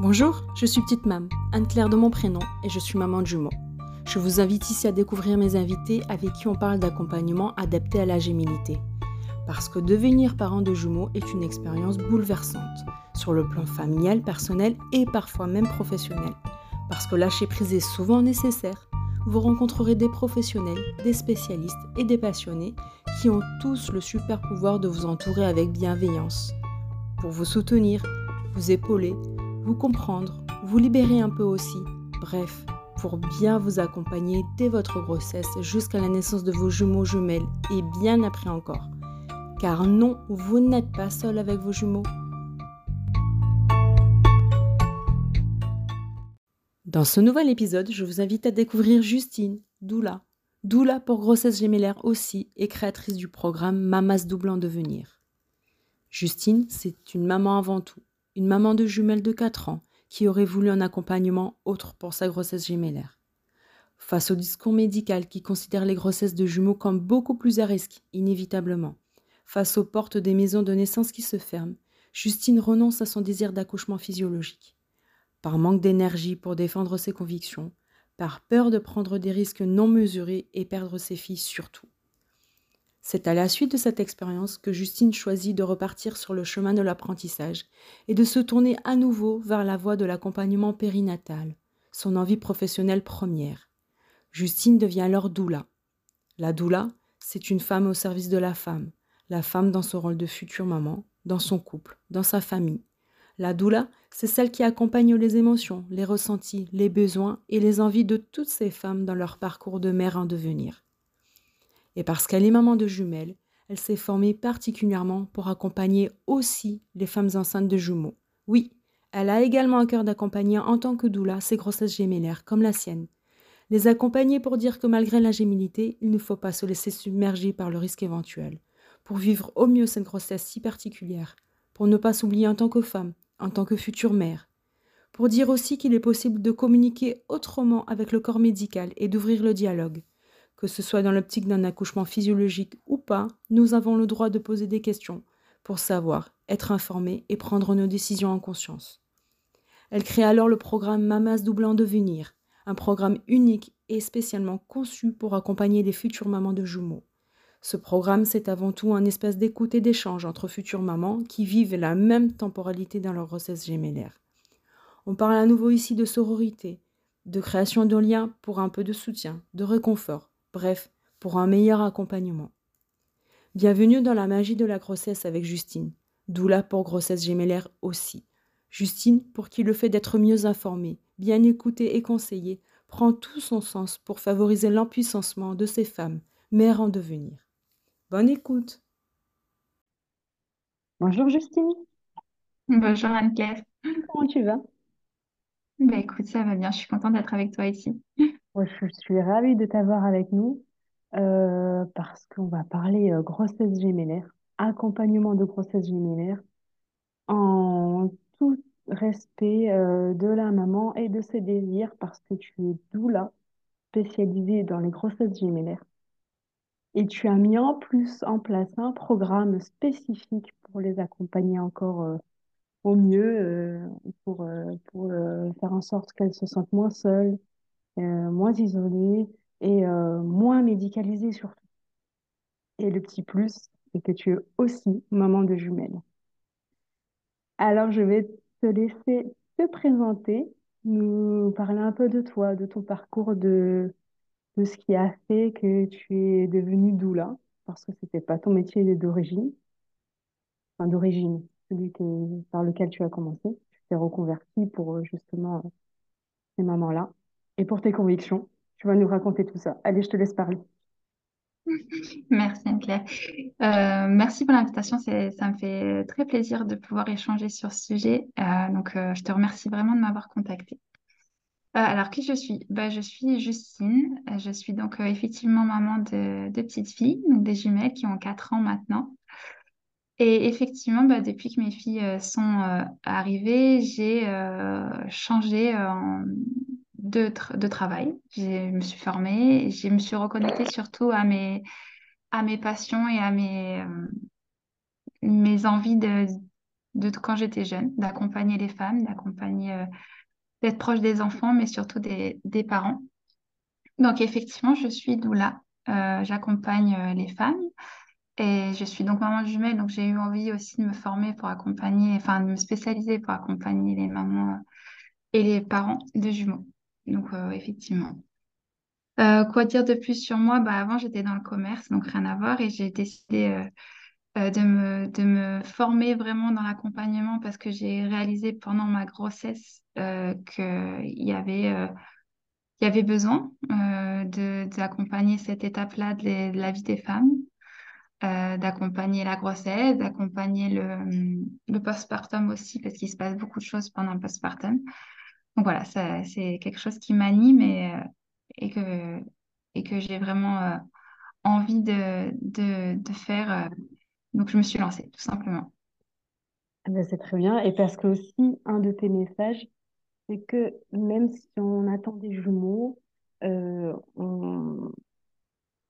Bonjour, je suis Petite Mam, Anne-Claire de mon prénom, et je suis maman de jumeaux. Je vous invite ici à découvrir mes invités avec qui on parle d'accompagnement adapté à la gémilité. Parce que devenir parent de jumeaux est une expérience bouleversante, sur le plan familial, personnel et parfois même professionnel. Parce que lâcher prise est souvent nécessaire. Vous rencontrerez des professionnels, des spécialistes et des passionnés qui ont tous le super pouvoir de vous entourer avec bienveillance. Pour vous soutenir, vous épauler, vous comprendre, vous libérer un peu aussi. Bref, pour bien vous accompagner dès votre grossesse jusqu'à la naissance de vos jumeaux jumelles et bien après encore. Car non, vous n'êtes pas seul avec vos jumeaux. Dans ce nouvel épisode, je vous invite à découvrir Justine, doula. Doula pour grossesse gémellaire aussi et créatrice du programme Mamas Double en devenir. Justine, c'est une maman avant tout une maman de jumelles de 4 ans qui aurait voulu un accompagnement autre pour sa grossesse gémellaire. Face au discours médical qui considère les grossesses de jumeaux comme beaucoup plus à risque, inévitablement, face aux portes des maisons de naissance qui se ferment, Justine renonce à son désir d'accouchement physiologique. Par manque d'énergie pour défendre ses convictions, par peur de prendre des risques non mesurés et perdre ses filles surtout. C'est à la suite de cette expérience que Justine choisit de repartir sur le chemin de l'apprentissage et de se tourner à nouveau vers la voie de l'accompagnement périnatal, son envie professionnelle première. Justine devient alors doula. La doula, c'est une femme au service de la femme, la femme dans son rôle de future maman, dans son couple, dans sa famille. La doula, c'est celle qui accompagne les émotions, les ressentis, les besoins et les envies de toutes ces femmes dans leur parcours de mère en devenir. Et parce qu'elle est maman de jumelles, elle s'est formée particulièrement pour accompagner aussi les femmes enceintes de jumeaux. Oui, elle a également un cœur d'accompagner en tant que doula ces grossesses gémellaires comme la sienne. Les accompagner pour dire que malgré la gémilité, il ne faut pas se laisser submerger par le risque éventuel, pour vivre au mieux cette grossesse si particulière, pour ne pas s'oublier en tant que femme, en tant que future mère, pour dire aussi qu'il est possible de communiquer autrement avec le corps médical et d'ouvrir le dialogue, que ce soit dans l'optique d'un accouchement physiologique ou pas, nous avons le droit de poser des questions pour savoir, être informés et prendre nos décisions en conscience. Elle crée alors le programme Mamas Double en devenir, un programme unique et spécialement conçu pour accompagner les futures mamans de jumeaux. Ce programme, c'est avant tout un espace d'écoute et d'échange entre futures mamans qui vivent la même temporalité dans leur grossesse gémellaire. On parle à nouveau ici de sororité, de création de liens pour un peu de soutien, de réconfort, Bref, pour un meilleur accompagnement. Bienvenue dans la magie de la grossesse avec Justine, doula pour grossesse gémellaire aussi. Justine, pour qui le fait d'être mieux informée, bien écoutée et conseillée, prend tout son sens pour favoriser l'empuissancement de ces femmes, mères en devenir. Bonne écoute. Bonjour Justine. Bonjour Anne-Claire. Comment tu vas? Bah écoute, ça va bien, je suis contente d'être avec toi ici. Je suis ravie de t'avoir avec nous euh, parce qu'on va parler euh, grossesse gémellaire, accompagnement de grossesse gémellaire en tout respect euh, de la maman et de ses désirs parce que tu es doula spécialisée dans les grossesses gémellaires. Et tu as mis en plus en place un programme spécifique pour les accompagner encore au mieux, pour, pour faire en sorte qu'elles se sentent moins seules, euh, moins isolée et euh, moins médicalisée surtout. Et le petit plus, c'est que tu es aussi maman de jumelles. Alors, je vais te laisser te présenter, nous parler un peu de toi, de ton parcours, de, de ce qui a fait que tu es devenue doula, parce que ce n'était pas ton métier d'origine, enfin d'origine, celui par lequel tu as commencé. Tu t'es reconverti pour justement ces mamans-là et pour tes convictions. Tu vas nous raconter tout ça. Allez, je te laisse parler. Merci Anne-Claire. Euh, merci pour l'invitation. Ça me fait très plaisir de pouvoir échanger sur ce sujet. Euh, donc, euh, je te remercie vraiment de m'avoir contactée. alors, qui je suis? Bah, Je suis Justine. Je suis donc effectivement maman de deux petites filles, donc des jumelles qui ont 4 ans maintenant. Et effectivement, bah, depuis que mes filles sont arrivées, j'ai changé en de, travail. Je me suis formée, je me suis reconnectée surtout à mes, à mes passions et à mes, euh, mes envies de, de quand j'étais jeune, d'accompagner les femmes, d'accompagner, d'être proche des enfants, mais surtout des, des parents. Donc effectivement, je suis doula. J'accompagne les femmes et je suis donc maman jumelle, donc j'ai eu envie aussi de me former pour accompagner, enfin de me spécialiser pour accompagner les mamans et les parents de jumeaux. Donc effectivement. Euh, quoi dire de plus sur moi? Bah, avant, j'étais dans le commerce, donc rien à voir, et j'ai décidé euh, euh, de me, de me former vraiment dans l'accompagnement parce que j'ai réalisé pendant ma grossesse qu'il y avait, y avait besoin de, d'accompagner cette étape-là de, de, la vie des femmes, d'accompagner la grossesse, d'accompagner le, le postpartum aussi, parce qu'il se passe beaucoup de choses pendant le postpartum. Donc voilà, c'est quelque chose qui m'anime et et que, j'ai vraiment euh, envie de, faire. Euh, donc, je me suis lancée, tout simplement. Ah ben, c'est très bien. Et parce que aussi, un de tes messages, c'est que même si on attend des jumeaux, euh, on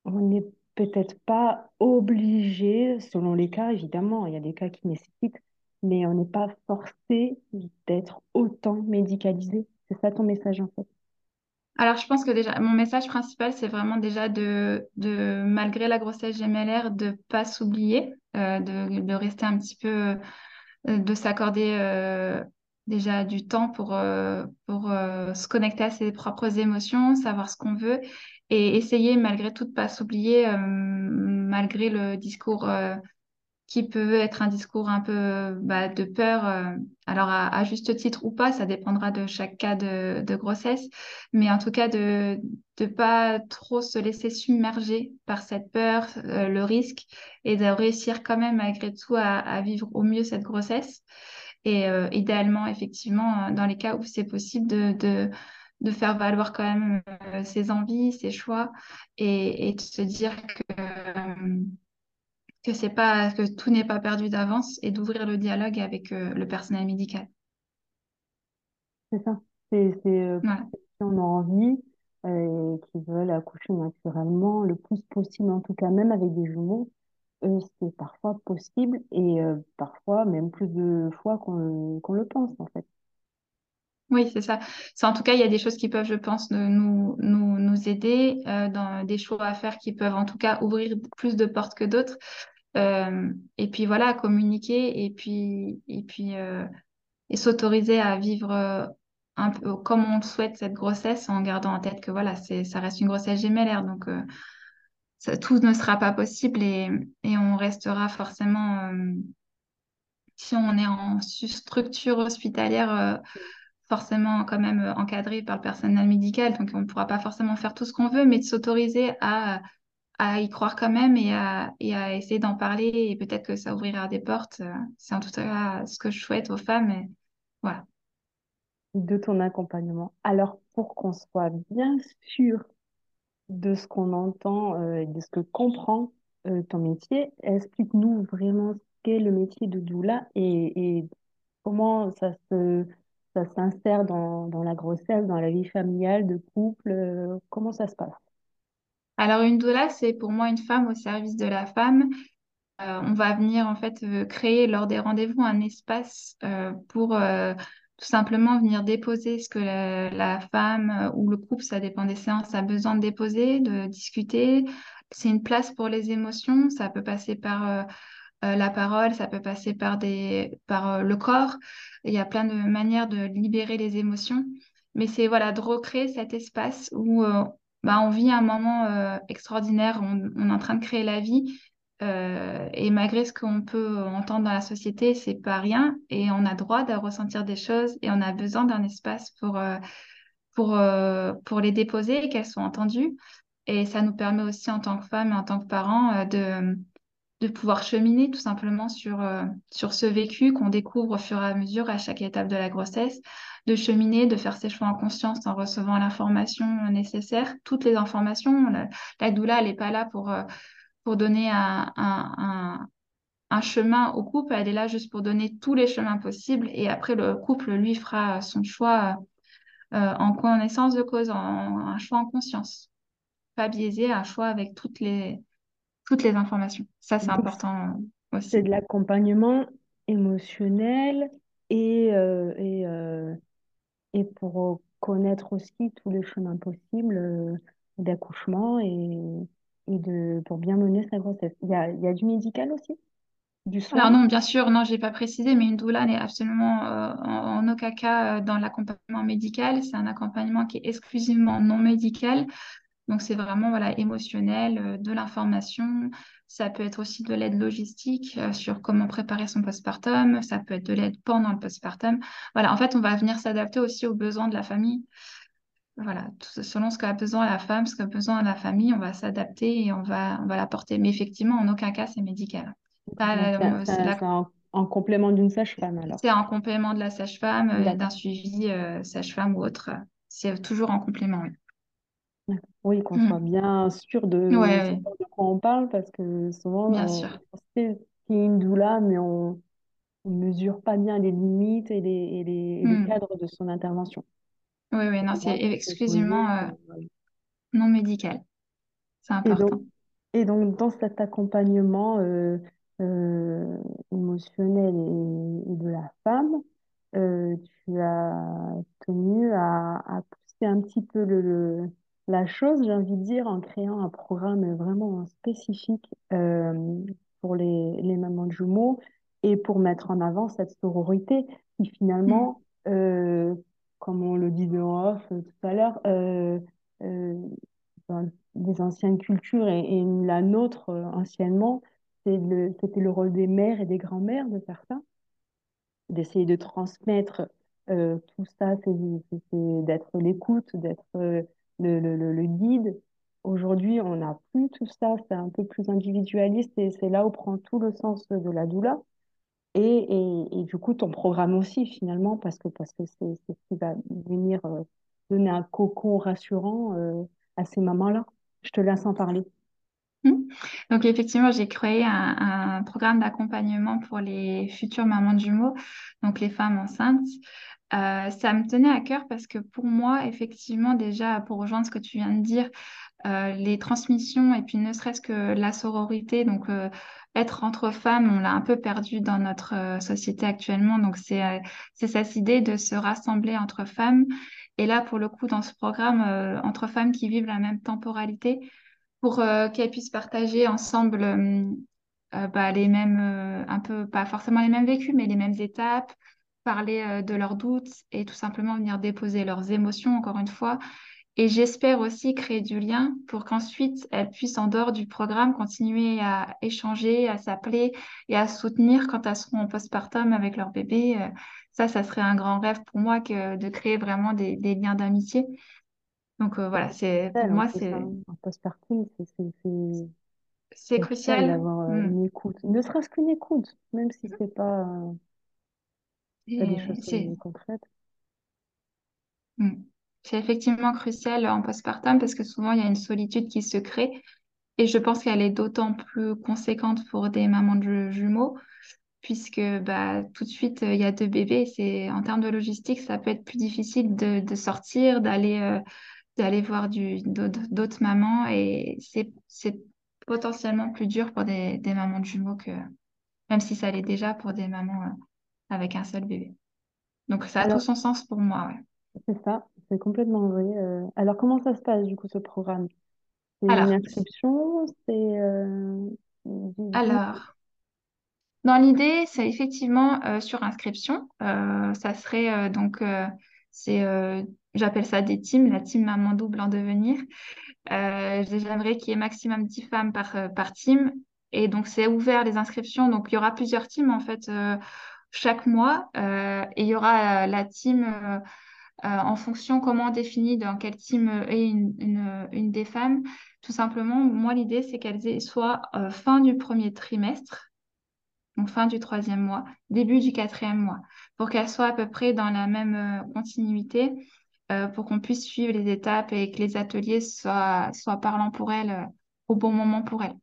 n'est peut-être pas obligé, selon les cas, évidemment, il y a des cas qui nécessitent, mais on n'est pas forcé d'être autant médicalisé. C'est ça ton message en fait. Alors, je pense que déjà, mon message principal, c'est vraiment déjà de, de, malgré la grossesse gémellaire, de pas s'oublier, euh, de, de, rester un petit peu, euh, de s'accorder euh, déjà du temps pour, pour se connecter à ses propres émotions, savoir ce qu'on veut et essayer malgré tout de pas s'oublier, malgré le discours qui peut être un discours un peu bah, de peur, euh, alors à, juste titre ou pas, ça dépendra de chaque cas de, grossesse, mais en tout cas de ne pas trop se laisser submerger par cette peur, euh, le risque, et de réussir quand même malgré tout à, à vivre au mieux cette grossesse. Et euh, idéalement, effectivement, dans les cas où c'est possible de, de, de, faire valoir quand même ses envies, ses choix, et, et de se dire que que c'est pas que tout n'est pas perdu d'avance et d'ouvrir le dialogue avec euh, le personnel médical. C'est ça. C'est euh, si on a envie euh, et qu'ils veulent accoucher naturellement le plus possible, en tout cas même avec des jumeaux, c'est parfois possible et parfois même plus de fois qu'on le pense en fait. Oui, c'est ça. En tout cas, il y a des choses qui peuvent, je pense, nous, nous, nous aider dans des choix à faire qui peuvent en tout cas ouvrir plus de portes que d'autres. Euh, et puis voilà, communiquer et puis, et puis euh, et s'autoriser à vivre euh, un peu comme on souhaite cette grossesse en gardant en tête que voilà, ça reste une grossesse gémellaire. Donc, tout ne sera pas possible et, et on restera forcément, si on est en structure hospitalière, forcément quand même encadré par le personnel médical. Donc, on ne pourra pas forcément faire tout ce qu'on veut, mais de s'autoriser à à y croire quand même et à, et à essayer d'en parler et peut-être que ça ouvrira des portes. Euh, c'est en tout cas ce que je souhaite aux femmes. Et voilà. De ton accompagnement. Alors, pour qu'on soit bien sûr de ce qu'on entend euh, et de ce que comprend euh, ton métier, explique-nous vraiment ce qu'est le métier de doula et, et comment ça se ça s'insère dans, dans la grossesse, dans la vie familiale, de couple, comment ça se passe? Alors, une doula, c'est pour moi une femme au service de la femme. Euh, on va venir en fait euh, créer lors des rendez-vous un espace euh, pour tout simplement venir déposer ce que la, femme ou le couple, ça dépend des séances, a besoin de déposer, de discuter. C'est une place pour les émotions. Ça peut passer par la parole, ça peut passer par, des, par le corps. Il y a plein de manières de libérer les émotions. Mais c'est voilà, de recréer cet espace où bah, on vit un moment euh, extraordinaire, on, est en train de créer la vie. Euh, et malgré ce qu'on peut entendre dans la société, c'est pas rien. Et on a droit de ressentir des choses et on a besoin d'un espace pour, euh, pour, pour les déposer et qu'elles soient entendues. Et ça nous permet aussi, en tant que femme et en tant que parents, de, de pouvoir cheminer tout simplement sur, sur ce vécu qu'on découvre au fur et à mesure à chaque étape de la grossesse de cheminer, de faire ses choix en conscience en recevant l'information nécessaire, toutes les informations. La, doula, elle n'est pas là pour, euh, pour donner un, un, chemin au couple, elle est là juste pour donner tous les chemins possibles et après le couple, lui, fera son choix euh, en connaissance de cause, un choix en conscience. Pas biaisé, un choix avec toutes les, toutes les informations. Ça, c'est important aussi. C'est de l'accompagnement émotionnel et, euh, et, euh, et pour connaître aussi tous les chemins possibles euh, d'accouchement et, et de, pour bien mener sa grossesse. Il y a, y a du médical aussi, du Alors soin. non, bien sûr, non, j'ai pas précisé, mais une doula n'est absolument euh, en, en aucun cas euh, dans l'accompagnement médical. C'est un accompagnement qui est exclusivement non médical. Donc c'est vraiment voilà émotionnel, euh, de l'information. Ça peut être aussi de l'aide logistique euh, sur comment préparer son postpartum. Ça peut être de l'aide pendant le postpartum. Voilà, en fait, on va venir s'adapter aussi aux besoins de la famille. Voilà, selon ce qu'a besoin la femme, ce qu'a besoin la famille, on va s'adapter et on va on va l'apporter. Mais effectivement, en aucun cas c'est médical. Ça, euh, la- en, en complément d'une sage-femme alors. c'est en complément de la sage-femme, d'un suivi euh, sage-femme ou autre. C'est toujours en complément, oui. Oui, qu'on soit Mhm. bien sûr Ouais, de ouais, savoir de quoi on parle parce que bien souvent sûr. on, on sait ce qu'est une doula, mais on ne mesure pas bien les limites et les, et les, et les Mhm. cadres de son intervention. Oui, oui, non, c'est poser. exclusivement euh, euh, non médical. C'est Et donc, important. et donc, dans cet accompagnement euh, euh, émotionnel et, et de la femme, euh, tu as tenu à, à pousser un petit peu le, le- la chose, j'ai envie de dire, en créant un programme vraiment spécifique euh, pour les, les mamans de jumeaux et pour mettre en avant cette sororité qui finalement, euh, comme on le disait en off tout à l'heure, euh, euh, dans des anciennes cultures et, et la nôtre euh, anciennement, c'était le rôle des mères et des grands-mères de faire ça, d'essayer de transmettre euh, tout ça, d'être l'écoute, d'être euh, le, le- le- guide. Aujourd'hui, on n'a plus tout ça, c'est un peu plus individualiste et c'est là où prend tout le sens de la doula. Et, et, et du coup, ton programme aussi, finalement, parce que parce que c'est c'est ce qui va venir euh, donner un cocon rassurant euh, à ces mamans-là. Je te laisse en parler. Mhm. Donc effectivement, j'ai créé un, programme d'accompagnement pour les futures mamans jumeaux, donc les femmes enceintes. Euh, ça me tenait à cœur parce que pour moi, effectivement, déjà, pour rejoindre ce que tu viens de dire, euh, les transmissions et puis ne serait-ce que la sororité, donc euh, être entre femmes, on l'a un peu perdu dans notre société actuellement. Donc c'est cette idée de se rassembler entre femmes. Et là, pour le coup, dans ce programme, entre femmes qui vivent la même temporalité, pour euh, qu'elles puissent partager ensemble euh, euh, bah, les mêmes, un peu, pas forcément les mêmes vécus, mais les mêmes étapes, parler de leurs doutes et tout simplement venir déposer leurs émotions, encore une fois. Et j'espère aussi créer du lien pour qu'ensuite elles puissent, en dehors du programme, continuer à échanger, à s'appeler et à soutenir quand elles seront en postpartum avec leur bébé. Ça, ça serait un grand rêve pour moi que de créer vraiment des liens d'amitié. Donc euh, voilà, c'est pour moi, c'est hein, en postpartum, c'est crucial d'avoir euh, Mm. une écoute, ne serait-ce qu'une écoute, même si c'est pas, euh, pas des choses C'est concrètes. mm. C'est effectivement crucial en postpartum parce que souvent il y a une solitude qui se crée et je pense qu'elle est d'autant plus conséquente pour des mamans de ju- jumeaux puisque bah, tout de suite euh, il y a deux bébés. C'est en termes de logistique, ça peut être plus difficile de, de sortir, d'aller euh, d'aller voir d'autres mamans et c'est potentiellement plus dur pour des, des mamans de jumeaux que même si ça l'est déjà pour des mamans euh, avec un seul bébé. Donc ça a tout son sens pour moi, ouais. c'est ça, c'est complètement vrai. euh. Alors, comment ça se passe, du coup, ce programme? C'est une Alors, inscription, c'est euh, alors, dans l'idée, c'est effectivement euh, sur inscription. Euh, ça serait donc, c'est, j'appelle ça des teams, la team Maman Double en devenir. Euh, j'aimerais qu'il y ait maximum 10 femmes par, euh, par team. Et donc, c'est ouvert les inscriptions. Donc, il y aura plusieurs teams en fait euh, chaque mois. Et il y aura la team en fonction comment on définit dans quel team est une, une, une des femmes. Tout simplement, moi, l'idée, c'est qu'elles euh, fin du premier trimestre donc fin du troisième mois, début du quatrième mois, pour qu'elle soit à peu près dans la même continuité, euh, pour qu'on puisse suivre les étapes et que les ateliers soient, soient parlants pour elle euh, au bon moment pour elle.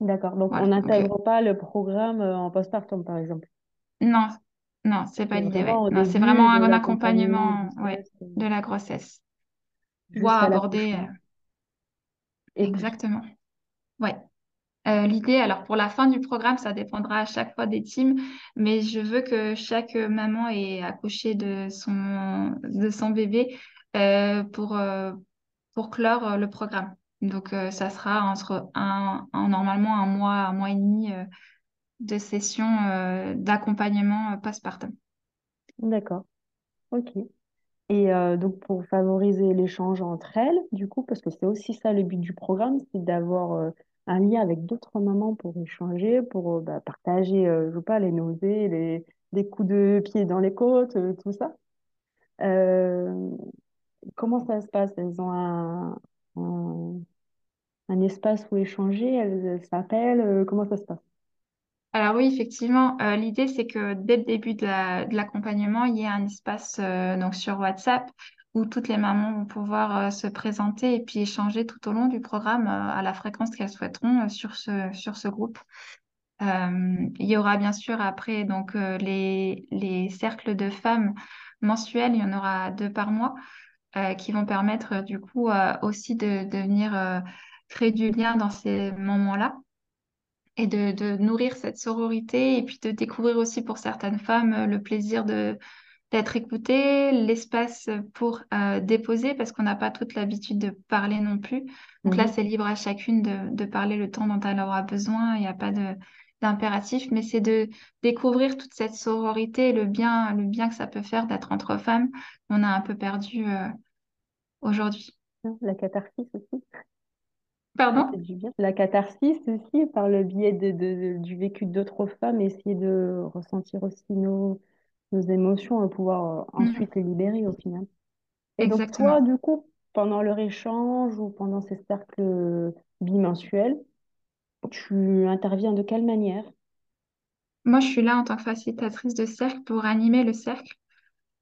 D'accord, donc on Voilà. Euh, n'intègre pas le programme en postpartum, par exemple? non, non, c'est pas l'idée, ouais. c'est vraiment de un accompagnement, ouais, grossesse euh, de la grossesse. Jusqu'à aborder, exactement. Ouais. Euh, l'idée, alors pour la fin du programme, ça dépendra à chaque fois des teams, mais je veux que chaque maman ait accouché de son, de son bébé euh, pour, euh, pour clore le programme. Donc, ça sera entre un, normalement un mois, un mois et demi de session d'accompagnement postpartum. D'accord, ok. Et donc pour favoriser l'échange entre elles, du coup, parce que c'est aussi ça le but du programme, c'est d'avoir un lien avec d'autres mamans pour échanger, pour euh, bah, partager, euh, je sais pas, les nausées, les, les coups de pied dans les côtes, euh, tout ça. Comment ça se passe? Elles ont un, un, espace où échanger, elles s'appellent, comment ça se passe? Alors oui, effectivement, l'idée c'est que dès le début de la- de l'accompagnement, il y ait un espace donc sur WhatsApp où toutes les mamans vont pouvoir euh, se présenter et puis échanger tout au long du programme euh, à la fréquence qu'elles souhaiteront euh, sur ce, sur ce groupe. Il y aura bien sûr après donc les, les cercles de femmes mensuels, il y en aura deux par mois qui vont permettre du coup aussi de, de venir créer du lien dans ces moments-là et de, de nourrir cette sororité et puis de découvrir aussi pour certaines femmes le plaisir de d'être écoutée, l'espace pour euh, déposer parce qu'on n'a pas toute l'habitude de parler non plus. Donc là, c'est libre à chacune de, de parler le temps dont elle aura besoin. Il n'y a pas d'impératif, mais c'est de découvrir toute cette sororité le bien, le bien que ça peut faire d'être entre femmes. On a un peu perdu euh, aujourd'hui. La catharsis aussi. Pardon? La catharsis aussi, par le biais de, de- du vécu d'autres femmes, essayer de ressentir aussi nos, nos émotions et pouvoir euh, Mm, ensuite les libérer au final. Et donc toi, exactement. du coup, pendant leur échange ou pendant ces cercles bimensuels, tu interviens de quelle manière? Moi, je suis là en tant que facilitatrice de cercle pour animer le cercle.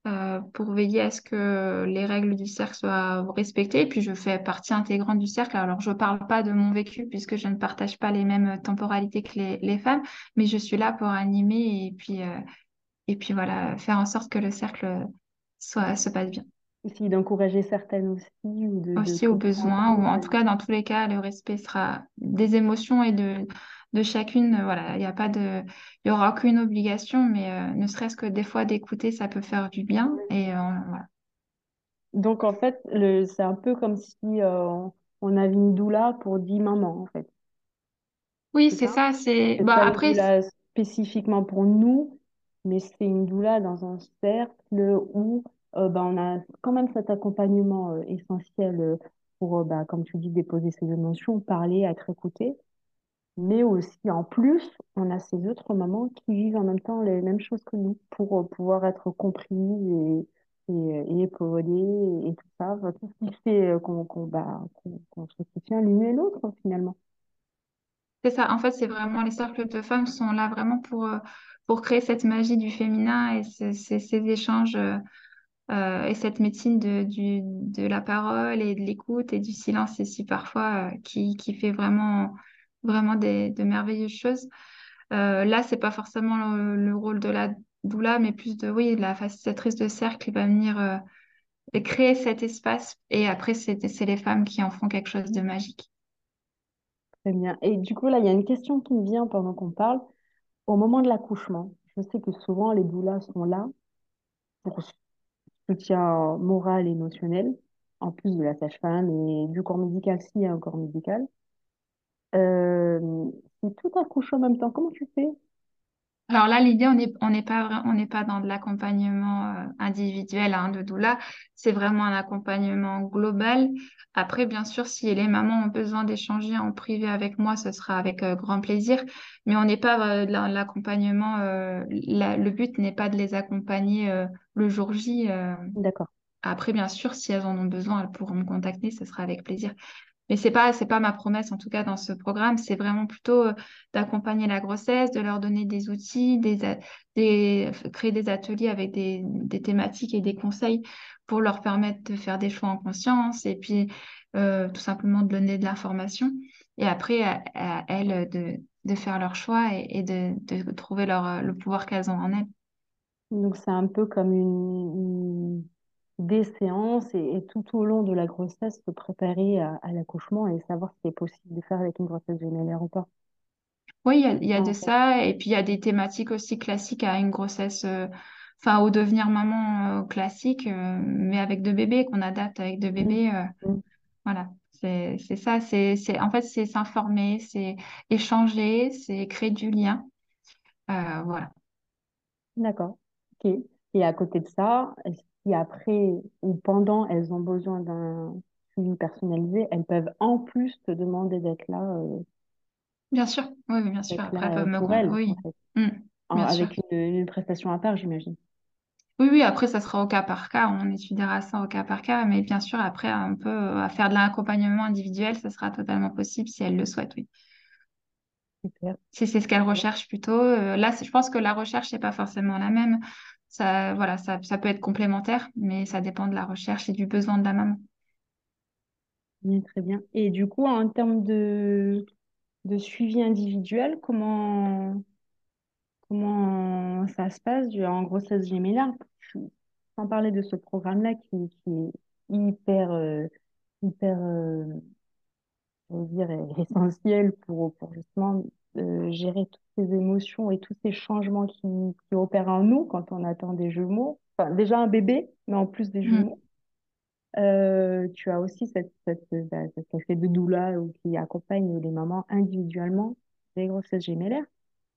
euh, pour veiller à ce que les règles du cercle soient respectées. Et puis, je fais partie intégrante du cercle. Alors, je ne parle pas de mon vécu puisque je ne partage pas les mêmes temporalités que les, les femmes, mais je suis là pour animer et puis, euh, et puis voilà, faire en sorte que le cercle soit, se passe bien. Essayer d'encourager certaines aussi ou de, de Aussi au besoin, ou en tout cas, dans tous les cas, le respect sera des émotions et de, de chacune. Voilà, il n'y a pas de, il y aura aucune obligation, mais euh, ne serait-ce que des fois d'écouter, ça peut faire du bien. Et euh, voilà. Donc en fait, le, c'est un peu comme si euh, on avait une doula pour 10 mamans en fait. Oui, C'est ça? ça. C'est bah après, doula spécifiquement pour nous, mais c'est une doula dans un cercle où euh, bah, on a quand même cet accompagnement euh, essentiel euh, pour, euh, bah, comme tu dis, déposer ses émotions, parler, être écouté. Mais aussi, en plus, on a ces autres mamans qui vivent en même temps les mêmes choses que nous pour pouvoir être compris et, et, et épaulés et, tout ça. Tout ce qui fait qu'on qu'on bah, qu'on se soutient l'une et l'autre, finalement. c'est ça. En fait, c'est vraiment les cercles de femmes sont là vraiment pour pour créer cette magie du féminin et ce- ces échanges euh, euh, et cette médecine de la parole et de l'écoute et du silence ici parfois euh, qui fait vraiment vraiment de merveilleuses choses. Euh, là, c'est pas forcément le, le rôle de la doula, mais plus de oui, la facilitatrice de cercle va venir créer cet espace et après, c'est les femmes qui en font quelque chose de magique. Très bien. Et du coup, là, il y a une question qui me vient pendant qu'on parle. Au moment de l'accouchement, je sais que souvent les doulas sont là pour soutien moral et émotionnel, en plus de la sage-femme et du corps médical, s'il y a un corps médical. Euh, si tout accouche en même temps, comment tu fais? Alors là, l'idée, on n'est on pas, vra- on n'est pas dans de l'accompagnement euh, individuel hein, de doula, c'est vraiment un accompagnement global. Après, bien sûr, si les mamans ont besoin d'échanger en privé avec moi, ce sera avec euh, grand plaisir. Mais on n'est pas euh, dans l'accompagnement, euh, la- le but n'est pas de les accompagner le jour J. D'accord. Après, bien sûr, si elles en ont besoin, elles pourront me contacter, ce sera avec plaisir. Mais c'est pas, c'est pas ma promesse, en tout cas, dans ce programme. C'est vraiment plutôt euh, d'accompagner la grossesse, de leur donner des outils, des, des, créer des ateliers avec des, des thématiques et des conseils pour leur permettre de faire des choix en conscience et puis euh, tout simplement de donner de l'information. Et après, à, elles de, de faire leur choix et, de, de trouver leur, euh, le pouvoir qu'elles ont en elles. Donc c'est un peu comme une- des séances et, et tout au long de la grossesse se préparer à, à l'accouchement et savoir ce qui est possible de faire avec une grossesse gémellaire ou pas. Oui, il y a, y a de fait. ça. Et puis, il y a des thématiques aussi classiques à une grossesse, euh, enfin, au devenir maman euh, classique, euh, mais avec deux bébés, qu'on adapte avec deux bébés. euh, voilà. C'est, c'est ça. C'est, c'est, en fait, c'est s'informer, c'est échanger, c'est créer du lien. Euh, voilà. D'accord. Ok. Et à côté de ça, est-ce qu'après ou pendant, elles ont besoin d'un suivi personnalisé, elles peuvent en plus te demander d'être là, euh, Bien sûr. Oui, bien sûr. Après, elles peuvent me... elles, en Oui. fait, Mm. En- Bien sûr. avec une, une prestation à part, j'imagine. Oui, oui, après, ça sera au cas par cas. On étudiera ça au cas par cas. Mais bien sûr, après, on peut euh, faire de l'accompagnement individuel. Ça sera totalement possible si elles le souhaitent, oui. Super. Si c'est ce qu'elles recherchent plutôt. Euh, là, je pense que la recherche n'est pas forcément la même. Ça, voilà, ça, ça peut être complémentaire, mais ça dépend de la recherche et du besoin de la maman. Très bien. Et du coup, en termes de, de suivi individuel, comment, comment ça se passe? En grossesse gémellaire? Sans parler de ce programme-là qui, qui est hyper, euh, hyper euh, je dire, essentiel pour, pour justement euh, gérer toutes ces émotions et tous ces changements qui, qui opèrent en nous quand on attend des jumeaux. Enfin, déjà un bébé, mais en plus des Mm. jumeaux. Euh, tu as aussi cette, cette, bah, cette casquette de doula ou qui accompagne les mamans individuellement des grossesses gémellaires.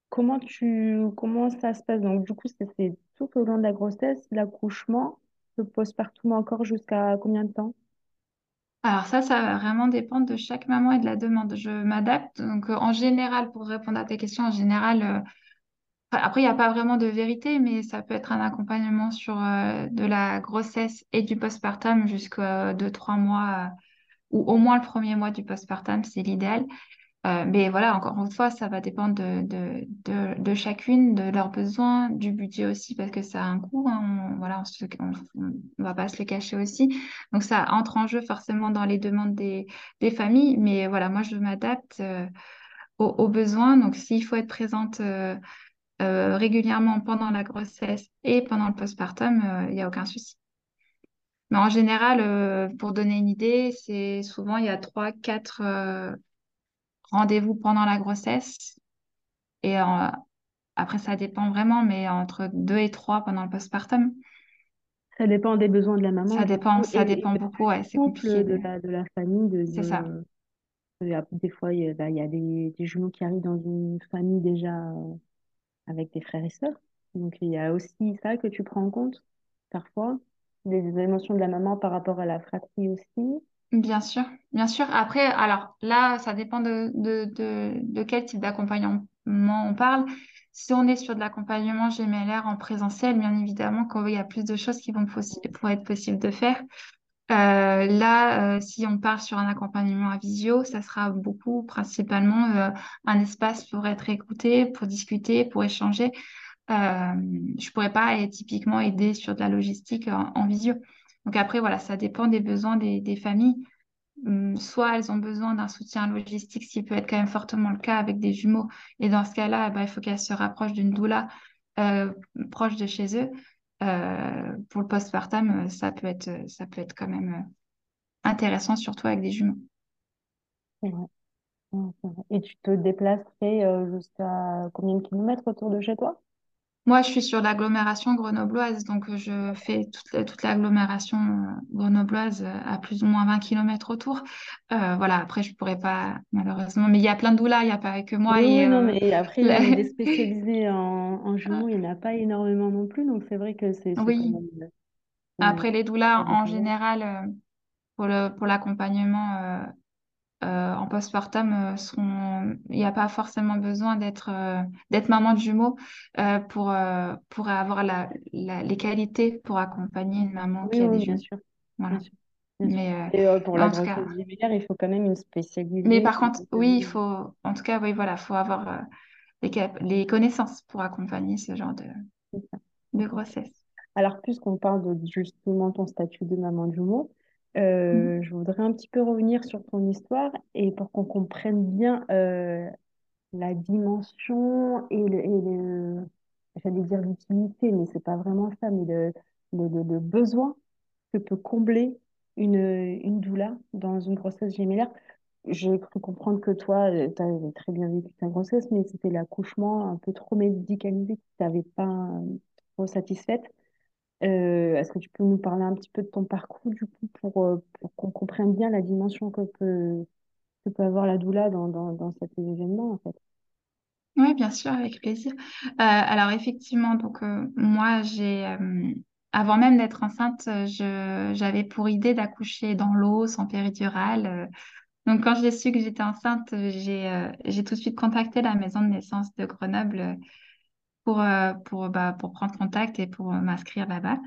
Comment tu, comment ça se passe? Donc, du coup, c'est c'est tout au long de la grossesse, l'accouchement, le postpartum encore jusqu'à combien de temps? Alors ça, ça va vraiment dépendre de chaque maman et de la demande. Je m'adapte. Donc euh, en général, pour répondre à tes questions, en général, euh, après, il n'y a pas vraiment de vérité, mais ça peut être un accompagnement sur euh, de la grossesse et du postpartum jusqu'à deux, trois mois, ou au moins le premier mois du postpartum, c'est l'idéal. Euh, mais voilà, encore une fois, ça va dépendre de, de, de, chacune, de leurs besoins, du budget aussi, parce que ça a un coût. hein, on, voilà, on on va pas se le cacher aussi. Donc ça entre en jeu forcément dans les demandes des, des familles. Mais voilà, moi, je m'adapte euh, aux, besoins. Donc s'il faut être présente euh, régulièrement pendant la grossesse et pendant le postpartum, il n'y a aucun souci. Mais en général, pour donner une idée, c'est souvent il y a trois, quatre rendez-vous pendant la grossesse Et euh, après, ça dépend vraiment, mais entre deux et trois pendant le postpartum, Ça dépend des besoins de la maman, ça dépend, ça dépend beaucoup. Ouais, c'est compliqué de... la, de la famille, de, C'est ça. de- des fois, il y a, bah, il y a des, des jumeaux qui arrivent dans une famille déjà euh, avec des frères et sœurs. Donc, il y a aussi ça que tu prends en compte, parfois, des émotions de la maman par rapport à la fratrie aussi. Bien sûr, bien sûr. Après, alors là, ça dépend de, de, de, quel type d'accompagnement on parle. Si on est sur de l'accompagnement GMLR en présentiel, bien évidemment, qu'il y a plus de choses qui vont être possible de faire. Euh, là, euh, si on part sur un accompagnement à visio, ça sera beaucoup, principalement, euh, un espace pour être écouté, pour discuter, pour échanger. Je pourrais pas typiquement aider sur de la logistique en visio. Donc après, voilà, ça dépend des besoins des, familles. Hum, soit elles ont besoin d'un soutien logistique, ce qui peut être quand même fortement le cas avec des jumeaux. Et dans ce cas-là, bah, il faut qu'elles se rapprochent d'une doula euh, proche de chez eux. Euh, pour le postpartum, euh, ça peut être, ça peut être quand même intéressant, surtout avec des jumeaux. Et tu te déplacerais jusqu'à combien de kilomètres autour de chez toi? Moi, je suis sur l'agglomération grenobloise, donc euh, je fais toute, toute l'agglomération euh, grenobloise euh, à plus ou moins 20 kilomètres autour. Euh, voilà, après, je pourrais pas, malheureusement, mais il y a plein de doulas, il n'y a pas que moi. Oui, Et, non, euh, mais après, la- des, des spécialisés en, en jumeaux, il n'y en a pas énormément non plus, donc c'est vrai que c'est Oui, même après, les doulas, en général, pour le, pour l'accompagnement euh, en postpartum, euh, il n'y a pas forcément besoin d'être euh, maman de jumeaux pour, pour avoir la, la- les qualités pour accompagner une maman Oui, qui a des bien jumeaux. sûr, bien Voilà. sûr, bien sûr. Mais, Et euh, pour mais la grossesse cas, il faut quand même une mais spécialisée par contre, oui, il faut, en tout cas, oui, voilà, faut avoir euh, les, cap- les connaissances pour accompagner ce genre de, grossesse. Alors, puisqu'on parle de justement ton statut de maman de Mhm. euh, je voudrais un petit peu revenir sur ton histoire et pour qu'on comprenne bien euh, la dimension et le, et le- j'allais dire l'utilité, mais c'est pas vraiment ça, mais le, le, le- besoin que peut combler une, une doula dans une grossesse gémellaire. j'ai cru comprendre que toi, tu avais très bien vécu ta grossesse, mais c'était l'accouchement un peu trop médicalisé qui t'avait pas euh, trop satisfaite. Euh, est-ce que tu peux nous parler un petit peu de ton parcours, du coup, pour, euh, qu'on comprenne bien la dimension que peut, que peut avoir la doula dans, dans, cet événement, en fait? Oui, bien sûr, avec plaisir. Euh, alors effectivement, donc moi, j'ai, avant même d'être enceinte, j'avais pour idée d'accoucher dans l'eau, sans péridurale. Donc quand j'ai su que j'étais enceinte, j'ai, j'ai tout de suite contacté la maison de naissance de Grenoble pour, euh, pour, bah, pour prendre contact et pour m'inscrire là-bas.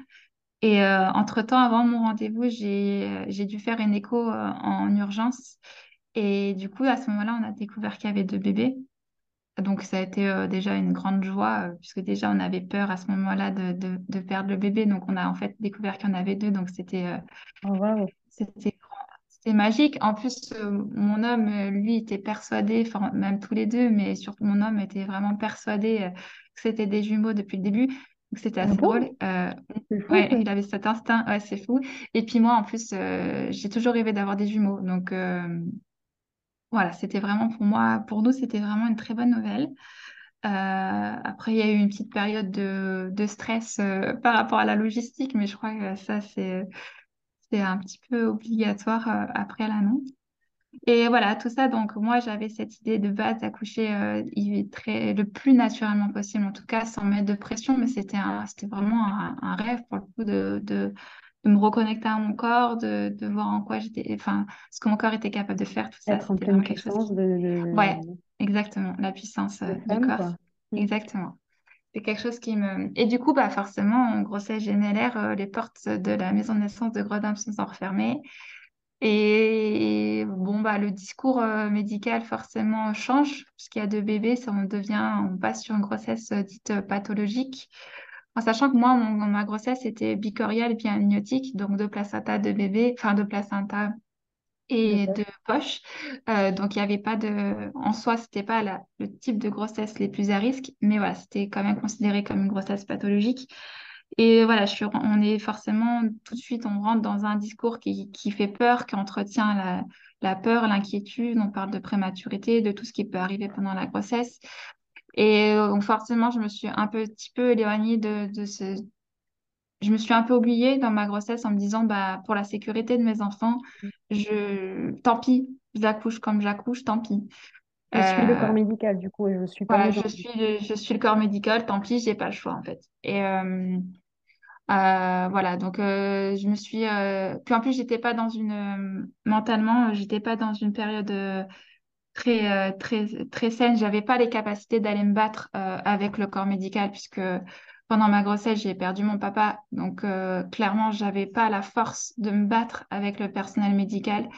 Et entre-temps, avant mon rendez-vous, j'ai, dû faire une écho en urgence. Et du coup, à ce moment-là, on a découvert qu'il y avait deux bébés. Donc, ça a été euh, déjà une grande joie, euh, puisque déjà, on avait peur à ce moment-là de, de, de perdre le bébé. Donc, on a en fait découvert qu'il y en avait deux. Donc, c'était euh, Oh, c'était c'était magique. En plus, euh, mon homme, euh, lui, était persuadé, enfin, même tous les deux, mais surtout mon homme était vraiment persuadé euh, c'était des jumeaux depuis le début. Donc, c'était Ah assez drôle. Euh, fou, ouais, il avait cet instinct. Ouais, c'est fou. Et puis, moi, en plus, euh, j'ai toujours rêvé d'avoir des jumeaux. Donc, euh, voilà, c'était vraiment pour moi, pour nous, c'était vraiment une très bonne nouvelle. Après, il y a eu une petite période de, de stress par rapport à la logistique, mais je crois que ça, c'est, c'est un petit peu obligatoire après l'annonce. Et voilà, tout ça, donc moi, j'avais cette idée de base d'accoucher euh, très, le plus naturellement possible, en tout cas sans mettre de pression, mais c'était vraiment un, un rêve pour le coup de, de, de me reconnecter à mon corps, de, de voir en quoi j'étais, enfin, ce que mon corps était capable de faire, tout ça, Être en pleine chose puissance qui... de, Ouais, de, exactement, la puissance euh, du corps, quoi. Mm. exactement. C'est quelque chose qui me... Et du coup, bah forcément, en grossesse gémellaire, euh, les portes de la maison de naissance de Grenoble se sont refermées. Et bon, bah, le discours euh, médical forcément change, puisqu'il y a deux bébés, ça, on devient, on passe sur une grossesse euh, dite euh, pathologique. En sachant que moi, mon- ma grossesse était bicoriale et puis amniotique, donc deux placentas de bébé, enfin De et poche. de poche. Euh, donc il n'y avait pas de, en soi, c'était pas la- le type de grossesse les plus à risque, mais voilà, c'était quand même considéré comme une grossesse pathologique. Et voilà, je suis, on est forcément tout de suite, on rentre dans un discours qui, qui fait peur, qui entretient la, la peur, l'inquiétude. On parle de prématurité, de tout ce qui peut arriver pendant la grossesse. Et euh, donc forcément, je me suis un petit peu éloignée de, de ce... Je me suis un peu oubliée dans ma grossesse en me disant, bah, pour la sécurité de mes enfants, je... tant pis, j'accouche comme j'accouche, tant pis. Je suis le Euh, corps médical, du coup, et je ne suis pas voilà, je suis, le- je suis le corps médical, tant pis, j'ai pas le choix en fait. Et, euh, Euh, voilà, donc je me suis. Puis en plus, j'étais pas dans une. Mentalement, j'étais pas dans une période très, très, très saine. J'avais pas les capacités d'aller me battre euh, avec le corps médical, puisque pendant ma grossesse, j'ai perdu mon papa. Donc euh, clairement, j'avais pas la force de me battre avec le personnel médical.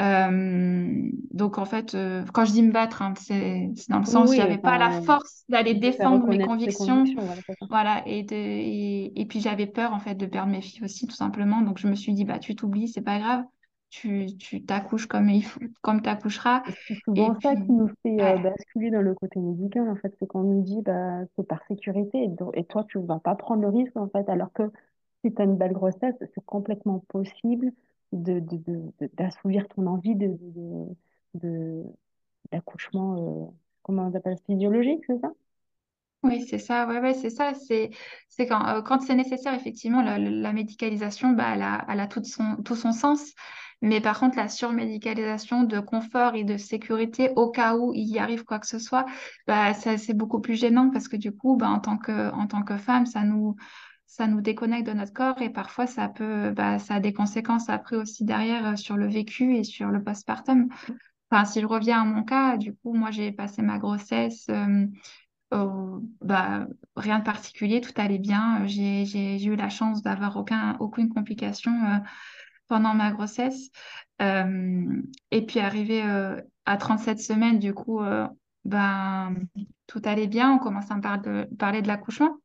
Euh, donc en fait, euh, quand je dis me battre, hein, c'est dans le sens, oui, j'avais pas la force d'aller défendre mes convictions convictions, voilà, et, de, et, et puis j'avais peur en fait de perdre mes filles aussi, tout simplement. Donc je me suis dit, bah tu t'oublies, c'est pas grave, tu, tu t'accouches comme il faut, comme t'accoucheras. C'est Et souvent ça qui nous fait euh, ouais, basculer dans le côté médical, en fait, c'est qu'on nous dit, bah, c'est par sécurité, et toi, tu vas pas prendre le risque, en fait, alors que si tu as une belle grossesse, c'est complètement possible de, de, de, de- d'assouvir ton envie de, d'accouchement, euh, comment on appelle ça, physiologique, c'est ça? oui, c'est ça, ouais, ouais, c'est ça. C'est, c'est quand, euh, quand c'est nécessaire, effectivement, la, médicalisation, bah, elle a, elle a tout son, tout son sens. Mais par contre, la surmédicalisation de confort et de sécurité au cas où il y arrive quoi que ce soit, bah, c'est beaucoup plus gênant parce que du coup, bah, en tant que, en tant que femme, ça nous, ça nous déconnecte de notre corps et parfois ça peut, bah, ça a des conséquences après aussi derrière euh, sur le vécu et sur le postpartum. Enfin, si je reviens à mon cas, du coup, moi, j'ai passé ma grossesse, euh, bah, rien de particulier, tout allait bien. J'ai, eu la chance d'avoir aucun, aucune complication euh, pendant ma grossesse. Et puis, arrivé à 37 semaines, du coup, ben, tout allait bien. On commence à me par- de- parler de l'accouchement.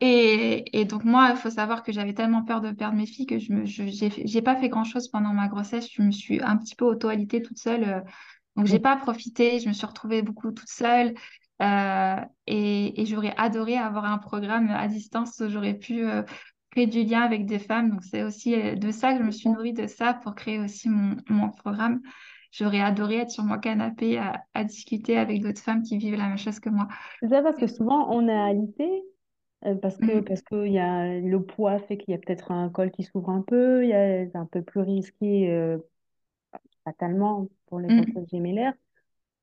Et, et donc moi, il faut savoir que j'avais tellement peur de perdre mes filles que je je- j'ai pas fait grand-chose pendant ma grossesse. Je me suis un petit peu auto-alitée toute seule. euh, donc j'ai Mm. pas profité. Je me suis retrouvée beaucoup toute seule. Euh, et, et j'aurais adoré avoir un programme à distance où j'aurais pu euh, créer du lien avec des femmes. Donc c'est aussi de ça que je me suis nourrie de ça pour créer aussi mon, mon programme. j'aurais adoré être sur mon canapé à, à discuter avec d'autres femmes qui vivent la même chose que moi. C'est ça parce que souvent on a alité euh, parce que Mm, parce que y a le poids fait qu'il y a peut-être un col qui s'ouvre un peu, il y a c'est un peu plus risqué euh, fatalement pour les mm, grossesses gémellaires.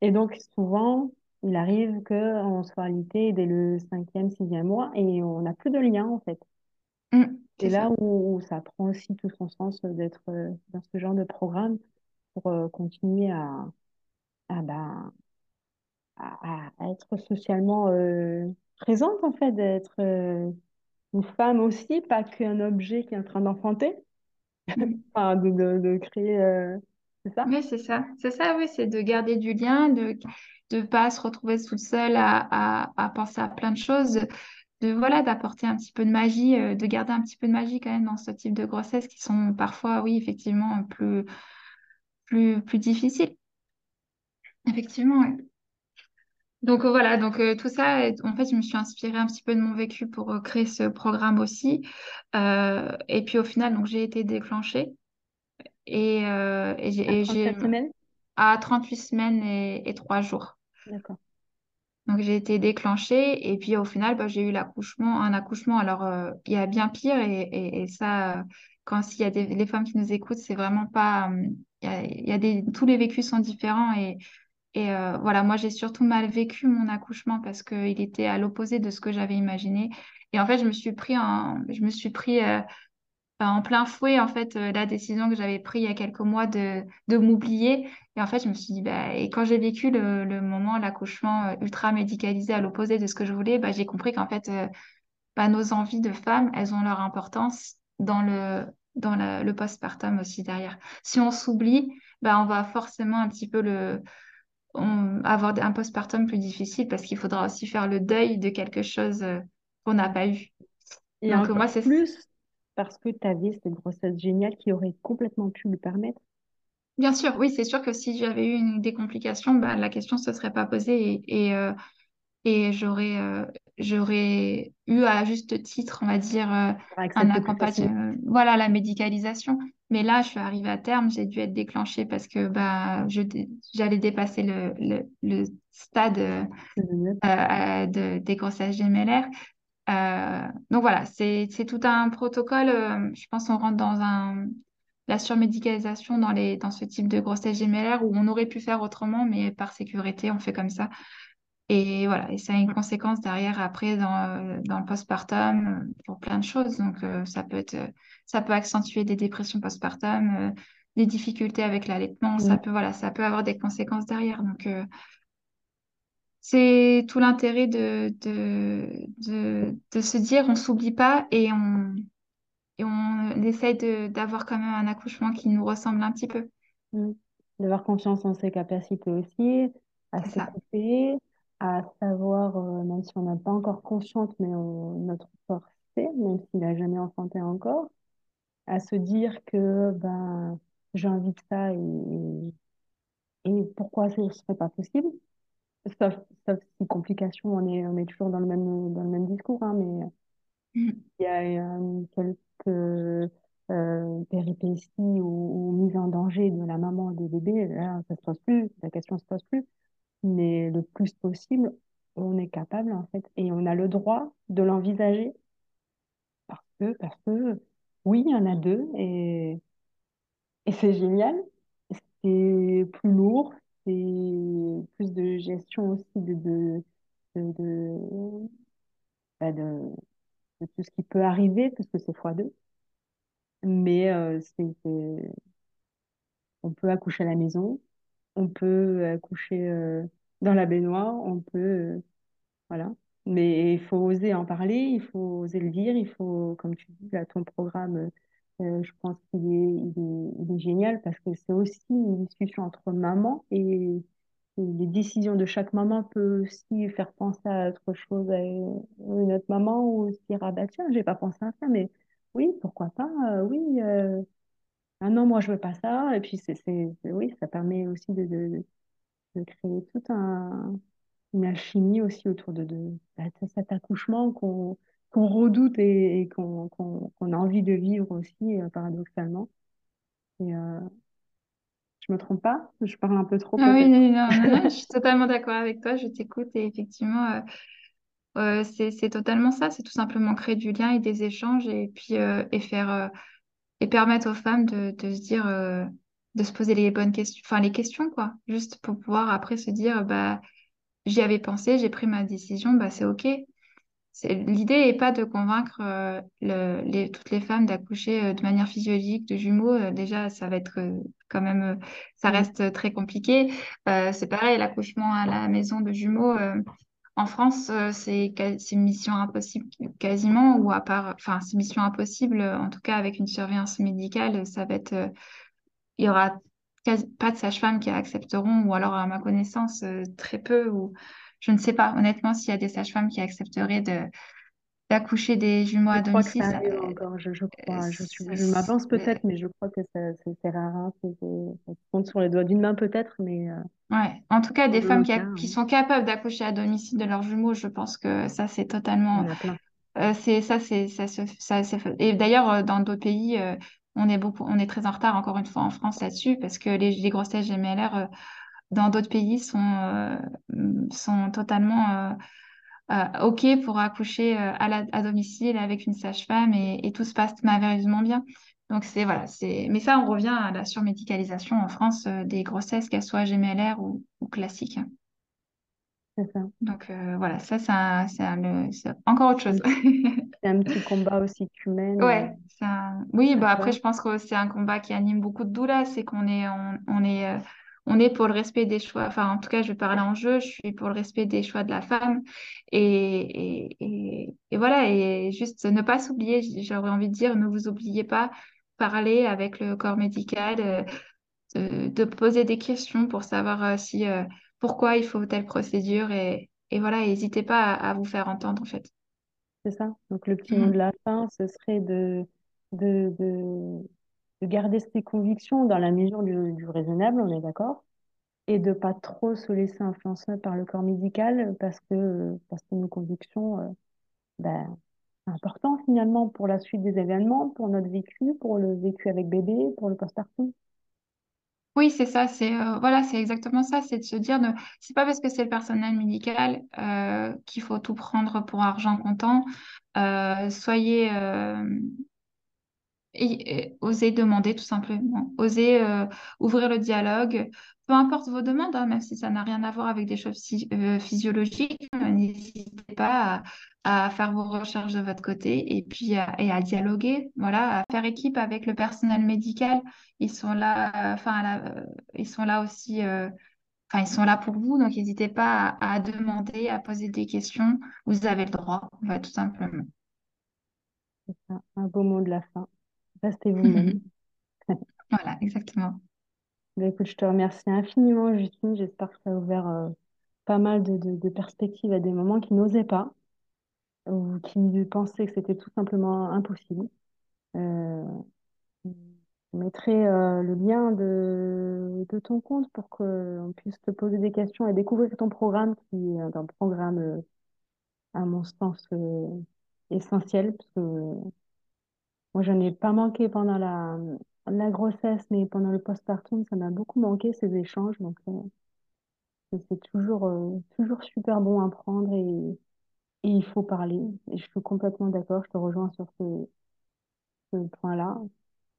Et donc souvent il arrive qu'on soit alité dès le cinquième, sixième mois et on n'a plus de lien en fait. mm, C'est c'est là ça. où, où ça prend aussi tout son sens d'être euh, dans ce genre de programme pour euh, continuer à, à, bah, à, à être socialement présente, en fait, d'être euh, une femme aussi, pas qu'un objet qui est en train d'enfanter, Mm. enfin, de, de, de créer, euh, c'est ça? Oui, c'est ça. C'est ça, oui, c'est de garder du lien, de ne pas se retrouver toute seule à, à, à penser à plein de choses, de voilà, d'apporter un petit peu de magie, euh, de garder un petit peu de magie quand même dans ce type de grossesse qui sont parfois, oui, effectivement, plus, plus, plus difficiles. Effectivement, ouais. Donc euh, voilà, donc euh, tout ça, en fait, je me suis inspirée un petit peu de mon vécu pour euh, créer ce programme aussi. Euh, et puis au final, donc j'ai été déclenchée et, et À j'ai 37 semaines? à 38 semaines et, et 3 jours. D'accord. Donc j'ai été déclenchée et puis au final, bah, j'ai eu l'accouchement, un accouchement. Alors il y a bien pire et, et, ça, quand s'il y a des les femmes qui nous écoutent, c'est vraiment pas, il y a, il y a des, tous les vécus sont différents et Et euh, voilà, moi j'ai surtout mal vécu mon accouchement parce qu'il était à l'opposé de ce que j'avais imaginé. Et en fait, je me suis pris en, je me suis pris euh, en plein fouet en fait euh, la décision que j'avais prise il y a quelques mois de, de m'oublier. Et en fait, je me suis dit, bah, et quand j'ai vécu le, le moment, l'accouchement ultra médicalisé à l'opposé de ce que je voulais, bah, j'ai compris qu'en fait, bah, nos envies de femmes, elles ont leur importance dans le, dans le postpartum aussi derrière. Si on s'oublie, bah, on va forcément un petit peu le on- avoir un postpartum plus difficile parce qu'il faudra aussi faire le deuil de quelque chose euh, qu'on n'a pas eu. Et Donc moi, c'est plus parce que tu avais cette grossesse géniale qui aurait complètement pu le permettre. bien sûr, oui, c'est sûr que si j'avais eu une, des complications, bah, la question ne se serait pas posée et, et, euh, et j'aurais euh, j'aurais eu à juste titre, on va dire, euh, un accompagnement, voilà, la médicalisation. Mais là, je suis arrivée à terme, j'ai dû être déclenchée parce que bah, j'allais dépasser le, le, le stade euh, euh, de, des grossesses gémellaires. Euh, donc voilà, c'est, tout un protocole. je pense qu'on rentre dans un, la surmédicalisation dans les, dans ce type de grossesse gémellaire où on aurait pu faire autrement, mais par sécurité, on fait comme ça. Et voilà, et ça a une conséquence derrière après dans, euh, dans le postpartum euh, pour plein de choses. Donc euh, ça peut être, ça peut accentuer des dépressions postpartum, euh, des difficultés avec l'allaitement. Ça peut, voilà, ça peut avoir des conséquences derrière. Donc euh, c'est tout l'intérêt de, de, de, de se dire on s'oublie pas et on, et on essaye d'avoir quand même un accouchement qui nous ressemble un petit peu. D'avoir confiance en ses capacités aussi, à s'écouter, à savoir, euh, même si on n'a pas encore conscience, mais on- notre corps sait, même s'il n'a jamais enfanté encore, à se dire que ben, j'ai envie de ça et, et, pourquoi ce ne serait pas possible? Sauf, sauf si complication, on est, on est toujours dans le même, dans le même discours, hein, mais Mm. il y a euh, quelques euh, péripéties ou, ou mise en danger de la maman et des bébés, là, ça se pose plus, la question se pose plus. Mais le plus possible, on est capable, en fait, et on a le droit de l'envisager parce que, parce que, oui, il y en a deux et, et c'est génial. C'est plus lourd, c'est plus de gestion aussi de, de, de, bah, tout ce qui peut arriver, parce que c'est fois deux. Mais euh, c'est- on peut accoucher à la maison, on peut euh, dans la baignoire, on peut, euh, voilà. Mais il faut oser en parler, il faut oser le dire, il faut, comme tu dis, là, ton programme, euh, je pense qu'il est, il est, génial parce que c'est aussi une discussion entre mamans et, les décisions de chaque maman peut aussi faire penser à autre chose à une autre maman ou se dire, ah bah tiens, j'ai pas pensé à ça, mais oui, pourquoi pas, euh, oui. Ah non, moi, je veux pas ça. Et puis, c'est, oui, ça permet aussi de, de, de créer tout un, une alchimie aussi autour de, de, bah, de cet accouchement qu'on qu'on redoute et, et qu'on qu'on qu'on a envie de vivre aussi, euh, paradoxalement. Et, euh, Je me trompe pas? Je parle un peu trop Ah oui, non, non, non, je suis totalement d'accord avec toi, je t'écoute et effectivement, euh, euh, c'est, c'est totalement ça, c'est tout simplement créer du lien et des échanges et puis euh, et faire et permettre aux femmes de, de se dire, euh, de se poser les bonnes questions, enfin les questions quoi, juste pour pouvoir après se dire, bah j'y avais pensé, j'ai pris ma décision, bah c'est ok. L'idée n'est pas de convaincre euh, le- les, toutes les femmes d'accoucher euh, de manière physiologique de jumeaux. Euh, déjà, ça va être quand même, ça Mm. reste très compliqué. C'est pareil, l'accouchement à la maison de jumeaux en France, euh, c'est mission impossible quasiment, ou à part, enfin, c'est mission impossible. euh, En tout cas, avec une surveillance médicale, ça va être, euh, il y aura quasi- pas de sages-femmes qui accepteront, ou alors à ma connaissance, très peu, ou je ne sais pas honnêtement s'il y a des sages-femmes qui accepteraient de d'accoucher des jumeaux Je à crois que domicile. ça Ça, arrive encore, je, je euh, crois. Je suis, ça- je m'avance peut-être, mais je crois que c'est rare. hein. Se compte sur les doigts d'une main peut-être, mais euh, ouais. En tout cas, des femmes nos qui, cas, a- qui hein, sont capables d'accoucher à domicile de leurs jumeaux, je pense que ça, c'est totalement. Euh, c'est ça, c'est ça, se- ça. Et d'ailleurs, euh, dans d'autres pays, euh, on est beaucoup, on est très en retard encore une fois en France là-dessus parce que les, les grossesses GMLR euh, dans d'autres pays sont euh, sont totalement euh, euh, ok pour accoucher euh, à la, à domicile avec une sage-femme et, et tout se passe merveilleusement bien. Donc c'est voilà, c'est. Mais ça, on revient à la surmédicalisation en France euh, des grossesses, qu'elles soient GMLR ou, ou classiques. Ça. Donc euh, voilà, ça, c'est encore autre chose. c'est un petit combat aussi que tu mènes euh, Ouais, c'est un- oui, bah après, je pense que c'est un combat qui anime beaucoup de doulas, c'est qu'on est, on, on est, euh, on est pour le respect des choix. Enfin, en tout cas, je vais parler en jeu, je suis pour le respect des choix de la femme. Et, et, et, et voilà, et juste ne pas s'oublier, j'aurais envie de dire, ne vous oubliez pas, parler avec le corps médical, euh, de, de poser des questions pour savoir euh, si, euh, pourquoi il faut telle procédure. Et, et voilà, n'hésitez pas à, à vous faire entendre, en fait. C'est ça. Donc le petit mot de Mhm. la fin, ce serait de, de, de, de garder ses convictions dans la mesure du, raisonnable, on est d'accord, et de pas trop se laisser influencer par le corps médical parce que, parce que nos convictions, euh, ben, c'est important finalement pour la suite des événements, pour notre vécu, pour le vécu avec bébé, pour le postpartum. Oui, c'est ça, c'est euh, voilà, c'est exactement ça, c'est de se dire, c'est pas parce que c'est le personnel médical euh, qu'il faut tout prendre pour argent comptant. Soyez, et, osez demander tout simplement, osez euh, ouvrir le dialogue, peu importe vos demandes, hein, même si ça n'a rien à voir avec des choses euh, physiologiques, euh, n'hésitez pas à, faire vos recherches de votre côté et puis à, et à dialoguer, voilà, à faire équipe avec le personnel médical. Ils sont là, enfin, ils sont là aussi. Enfin, ils sont là pour vous, donc n'hésitez pas à, demander, à poser des questions. Vous avez le droit, tout simplement. Un beau mot de la fin. Restez vous-même. Voilà, exactement. Ben, écoute, je te remercie infiniment, Justine. J'espère que ça a ouvert euh, pas mal de, de, de perspectives à des moments qui n'osaient pas ou qui pensaient que c'était tout simplement impossible. Euh, je mettrai euh, le lien de, de ton compte pour qu'on puisse te poser des questions et découvrir ton programme qui est un programme, à mon sens, essentiel. Parce que moi, j'en ai pas manqué pendant la, la grossesse, mais pendant le postpartum, ça m'a beaucoup manqué ces échanges. Donc, euh, c'est toujours, euh, toujours super bon à prendre et, et il faut parler. Et je suis complètement d'accord, je te rejoins sur ce, ce point-là.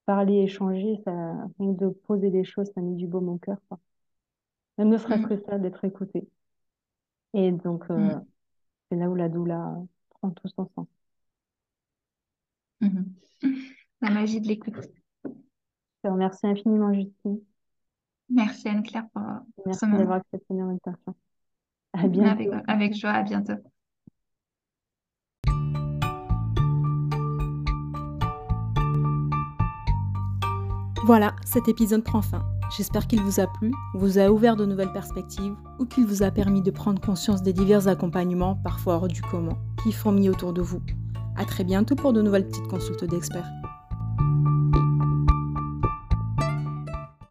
Parler, échanger, ça, rien que de poser des choses, ça met du baume au cœur, quoi. Même ne serait-ce que Mm, ça, d'être écouté. Et donc, euh, mm, c'est là où la doula prend tout son sens. Mhm. La magie de l'écoute. Je te remercie infiniment, Justine. Merci Anne-Claire pour, pour Merci ce moment. d'avoir accepté l'invitation. À Avec, bientôt. avec joie, à bientôt. Voilà, cet épisode prend fin. J'espère qu'il vous a plu, vous a ouvert de nouvelles perspectives ou qu'il vous a permis de prendre conscience des divers accompagnements, parfois hors du commun, qui fourmillent autour de vous. À très bientôt pour de nouvelles petites consultes d'experts.